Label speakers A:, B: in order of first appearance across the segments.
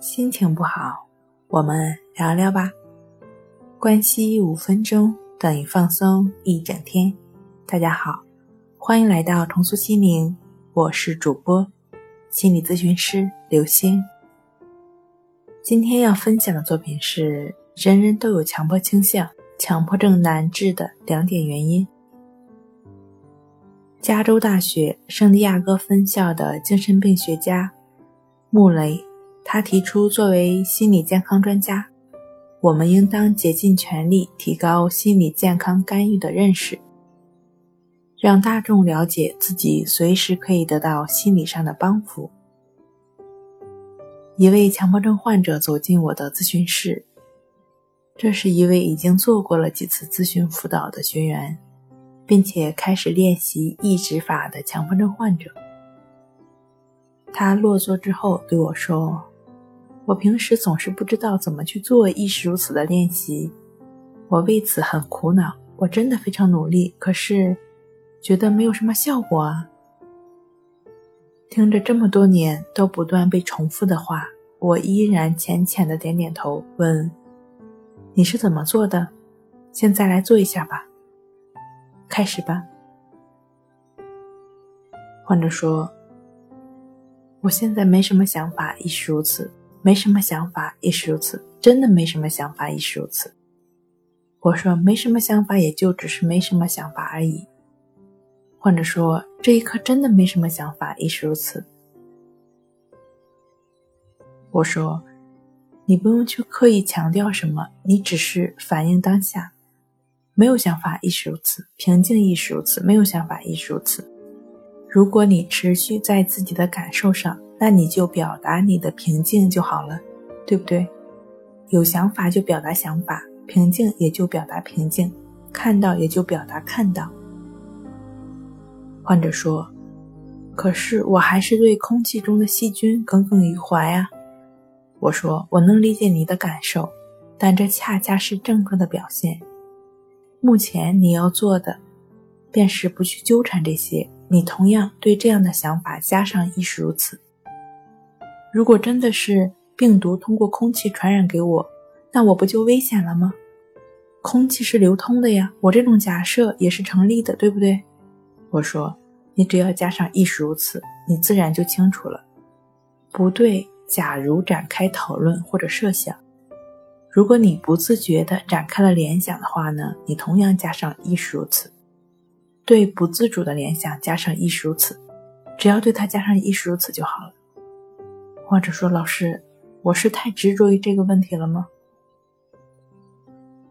A: 心情不好，我们聊聊吧。关系五分钟等于放松一整天。大家好，欢迎来到重塑心灵，我是主播心理咨询师刘星。今天要分享的作品是：人人都有强迫倾向，强迫症难治的两点原因。加州大学圣地亚哥分校的精神病学家穆雷。他提出，作为心理健康专家，我们应当竭尽全力提高心理健康干预的认识，让大众了解自己随时可以得到心理上的帮扶。一位强迫症患者走进我的咨询室，这是一位已经做过了几次咨询辅导的学员，并且开始练习抑制法的强迫症患者。他落座之后对我说。我平时总是不知道怎么去做亦是如此的练习，我为此很苦恼。我真的非常努力，可是觉得没有什么效果啊。听着这么多年都不断被重复的话，我依然浅浅的点点头，问：“你是怎么做的？现在来做一下吧。开始吧。”患者说：“我现在没什么想法，亦是如此。”没什么想法亦是如此，真的没什么想法亦是如此。我说没什么想法，也就只是没什么想法而已。患者说这一刻真的没什么想法亦是如此。我说你不用去刻意强调什么，你只是反映当下，没有想法亦是如此，平静亦是如此，没有想法亦是如此。如果你持续在自己的感受上。那你就表达你的平静就好了，对不对？有想法就表达想法，平静也就表达平静，看到也就表达看到。患者说：“可是我还是对空气中的细菌耿耿于怀啊。”我说：“我能理解你的感受，但这恰恰是症状的表现。目前你要做的，便是不去纠缠这些。你同样对这样的想法加上亦是如此。”如果真的是病毒通过空气传染给我，那我不就危险了吗？空气是流通的呀，我这种假设也是成立的，对不对？我说，你只要加上亦是如此，你自然就清楚了。不对，假如展开讨论或者设想，如果你不自觉地展开了联想的话呢，你同样加上亦是如此。对不自主的联想加上亦是如此，只要对它加上亦是如此就好了。或者说，老师，我是太执着于这个问题了吗？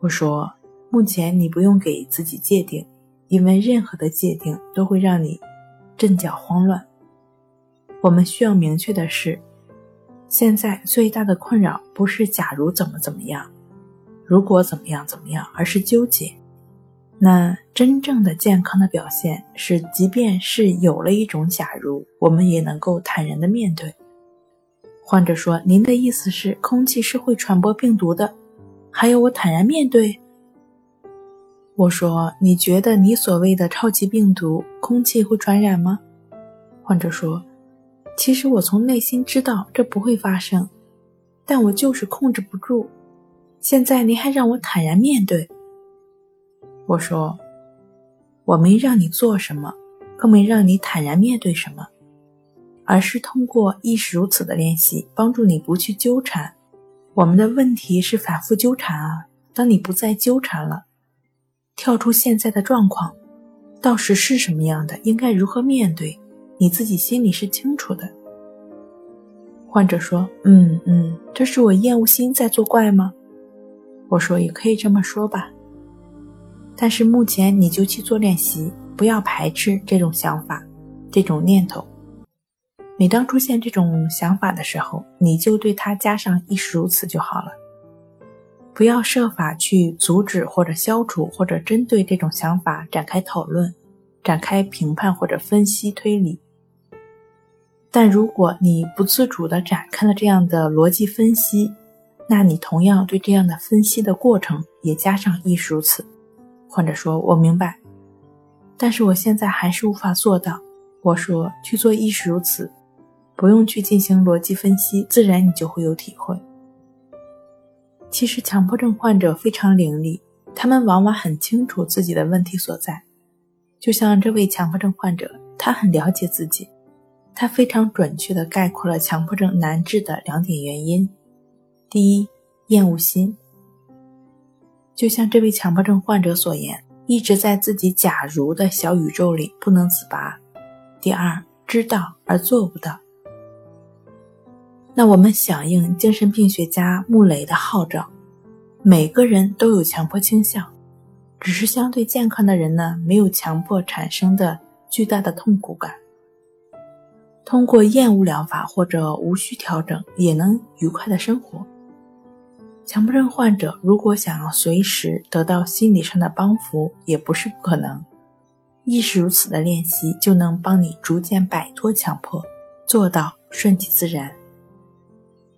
A: 我说，目前你不用给自己界定，因为任何的界定都会让你阵脚慌乱。我们需要明确的是，现在最大的困扰不是假如怎么怎么样，如果怎么样怎么样，而是纠结。那真正的健康的表现是，即便是有了一种假如，我们也能够坦然的面对。患者说：“您的意思是，空气是会传播病毒的，还有我坦然面对。”我说：“你觉得你所谓的超级病毒，空气会传染吗？”患者说：“其实我从内心知道这不会发生，但我就是控制不住。现在您还让我坦然面对。”我说：“我没让你做什么，更没让你坦然面对什么。”而是通过亦是如此的练习，帮助你不去纠缠。我们的问题是反复纠缠啊。当你不再纠缠了，跳出现在的状况，到时是什么样的，应该如何面对，你自己心里是清楚的。患者说：“嗯嗯，这是我厌恶心在作怪吗？”我说：“也可以这么说吧。但是目前你就去做练习，不要排斥这种想法，这种念头。”每当出现这种想法的时候，你就对它加上“亦是如此”就好了，不要设法去阻止或者消除或者针对这种想法展开讨论、展开评判或者分析推理。但如果你不自主地展开了这样的逻辑分析，那你同样对这样的分析的过程也加上“亦是如此”，或者说我明白，但是我现在还是无法做到。我说去做“亦是如此”。不用去进行逻辑分析，自然你就会有体会。其实强迫症患者非常伶俐，他们往往很清楚自己的问题所在。就像这位强迫症患者，他很了解自己，他非常准确地概括了强迫症难治的两点原因：第一，厌恶心。就像这位强迫症患者所言，一直在自己“假如”的小宇宙里不能自拔。第二，知道而做不到。那我们响应精神病学家穆雷的号召，每个人都有强迫倾向，只是相对健康的人呢，没有强迫产生的巨大的痛苦感。通过厌恶疗法或者无需调整，也能愉快的生活。强迫症患者如果想要随时得到心理上的帮扶，也不是不可能。亦是如此的练习，就能帮你逐渐摆脱强迫，做到顺其自然。